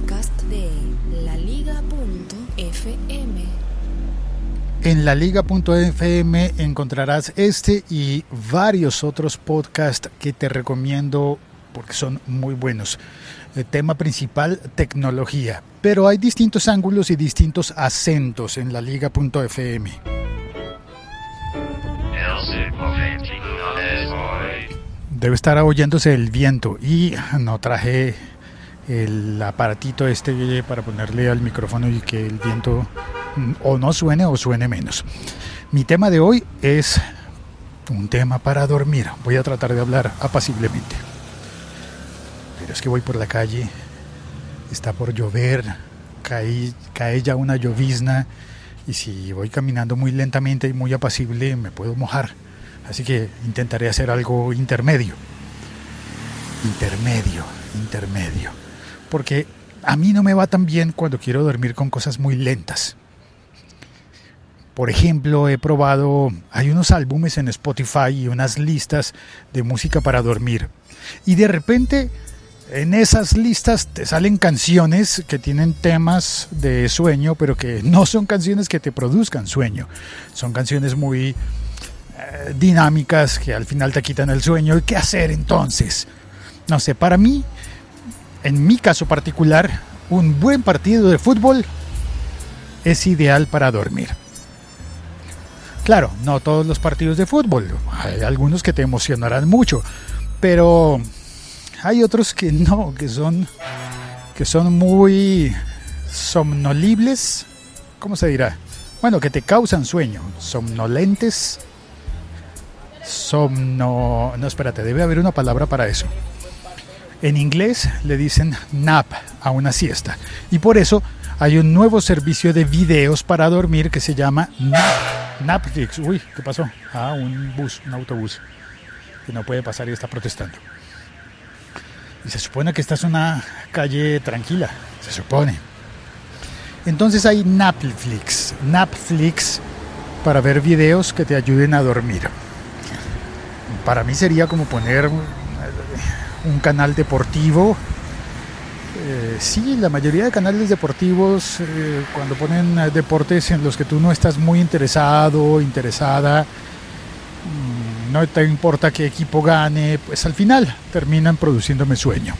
Podcast de laliga.fm. En laliga.fm encontrarás este y varios otros podcasts que te recomiendo porque son muy buenos. El tema principal, tecnología. Pero hay distintos ángulos y distintos acentos en laliga.fm. Debe estar oyéndose el viento y no traje el aparatito este para ponerle al micrófono y que el viento mm, o no suene o suene menos. Mi tema de hoy es un tema para dormir. Voy a tratar de hablar apaciblemente. Pero es que voy por la calle, está por llover, cae, cae ya una llovizna y si voy caminando muy lentamente y muy apacible me puedo mojar. Así que intentaré hacer algo intermedio. Intermedio, intermedio. Porque a mí no me va tan bien cuando quiero dormir con cosas muy lentas. Por ejemplo, he probado, hay unos álbumes en Spotify y unas listas de música para dormir. Y de repente en esas listas te salen canciones que tienen temas de sueño, pero que no son canciones que te produzcan sueño. Son canciones muy eh, dinámicas que al final te quitan el sueño. ¿Y qué hacer entonces? No sé, para mí, en mi caso particular, un buen partido de fútbol es ideal para dormir. Claro, no todos los partidos de fútbol, hay algunos que te emocionarán mucho, pero hay otros que no, que son que son muy somnolibles, ¿cómo se dirá? Bueno, que te causan sueño, somnolentes, somno... No, espérate, debe haber una palabra para eso. En inglés le dicen nap a una siesta. Y por eso hay un nuevo servicio de videos para dormir que se llama Napflix. Uy, ¿qué pasó? Ah, un bus, un autobús que no puede pasar y está protestando. Y se supone que esta es una calle tranquila, se supone. Entonces hay Napflix, Napflix para ver videos que te ayuden a dormir. Para mí sería como poner un canal deportivo. Eh, sí, la mayoría de canales deportivos, eh, cuando ponen eh, deportes en los que tú no estás muy interesado, interesada, mm, no te importa qué equipo gane, pues al final terminan produciéndome sueño.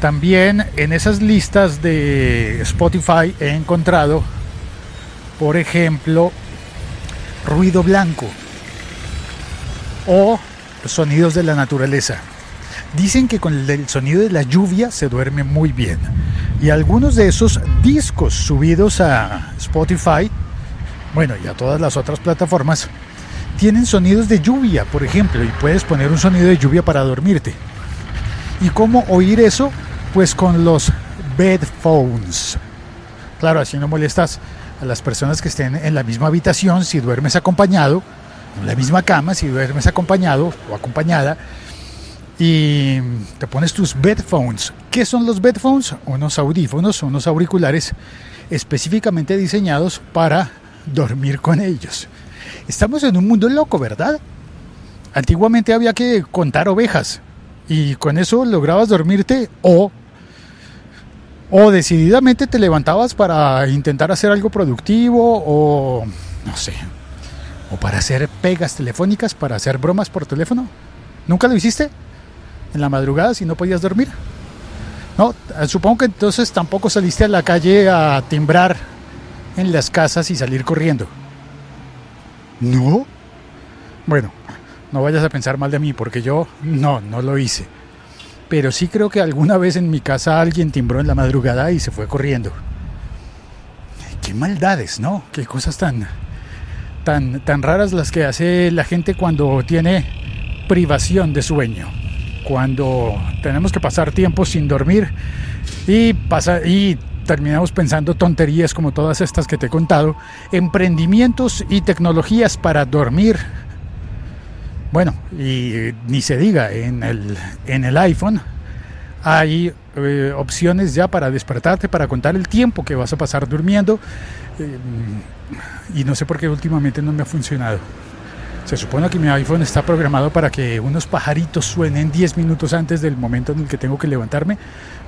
También en esas listas de Spotify he encontrado, por ejemplo, ruido blanco o sonidos de la naturaleza. Dicen que con el sonido de la lluvia se duerme muy bien. Y algunos de esos discos subidos a Spotify, bueno, y a todas las otras plataformas, tienen sonidos de lluvia, por ejemplo, y puedes poner un sonido de lluvia para dormirte. ¿Y cómo oír eso? Pues con los bedphones. Claro, así no molestas a las personas que estén en la misma habitación si duermes acompañado, en la misma cama si duermes acompañado o acompañada y te pones tus bedphones. ¿Qué son los bedphones? Unos audífonos, unos auriculares específicamente diseñados para dormir con ellos. Estamos en un mundo loco, ¿verdad? Antiguamente había que contar ovejas y con eso lograbas dormirte o o decididamente te levantabas para intentar hacer algo productivo o no sé, o para hacer pegas telefónicas, para hacer bromas por teléfono. ¿Nunca lo hiciste? En la madrugada si no podías dormir? No, supongo que entonces tampoco saliste a la calle a timbrar en las casas y salir corriendo. ¿No? Bueno, no vayas a pensar mal de mí porque yo no, no lo hice. Pero sí creo que alguna vez en mi casa alguien timbró en la madrugada y se fue corriendo. Qué maldades, ¿no? Qué cosas tan tan tan raras las que hace la gente cuando tiene privación de sueño cuando tenemos que pasar tiempo sin dormir y, pasa, y terminamos pensando tonterías como todas estas que te he contado, emprendimientos y tecnologías para dormir. Bueno, y ni se diga, en el, en el iPhone hay eh, opciones ya para despertarte, para contar el tiempo que vas a pasar durmiendo. Eh, y no sé por qué últimamente no me ha funcionado. Se supone que mi iPhone está programado para que unos pajaritos suenen 10 minutos antes del momento en el que tengo que levantarme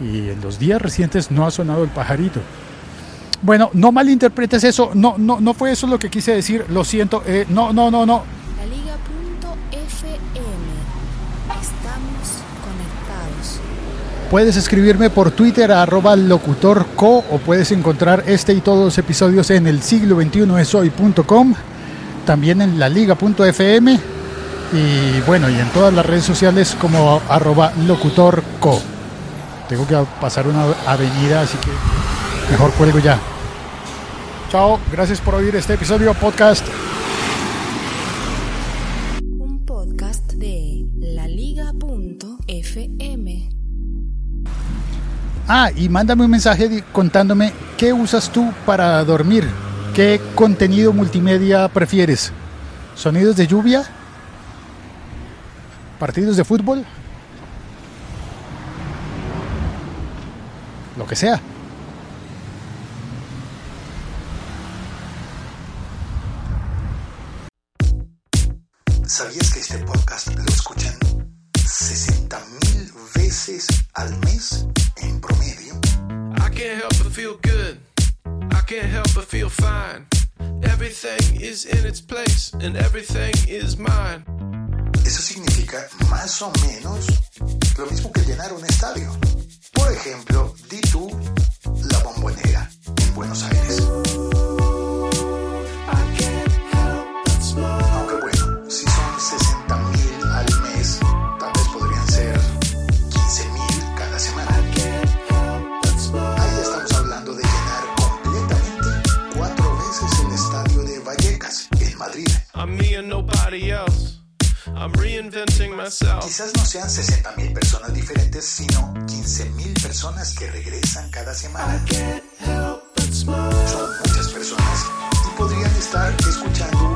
y en los días recientes no ha sonado el pajarito. Bueno, no malinterpretes eso, no, no, no fue eso lo que quise decir, lo siento, eh, no, no, no, no. La Liga.fm. Estamos conectados. Puedes escribirme por Twitter a arroba locutorco o puedes encontrar este y todos los episodios en el siglo 21 esoy.com también en la liga.fm y bueno, y en todas las redes sociales como arroba locutorco. Tengo que pasar una avenida, así que mejor cuelgo ya. Chao, gracias por oír este episodio podcast. Un podcast de laliga.fm. Ah, y mándame un mensaje contándome qué usas tú para dormir. ¿Qué contenido multimedia prefieres? ¿Sonidos de lluvia? ¿Partidos de fútbol? Lo que sea. ¿Sabías que este podcast lo escuchan 60 mil veces al mes en promedio? I can't help but feel good. Can't help but feel fine. Everything is in its place and everything is mine. Eso significa más o menos lo mismo que llenar un estadio. Por ejemplo, di tú la bombonera I'm me and nobody else. I'm reinventing myself. Quizás no sean 60 mil personas diferentes, sino 15 mil personas que regresan cada semana. Son muchas personas y podrían estar escuchando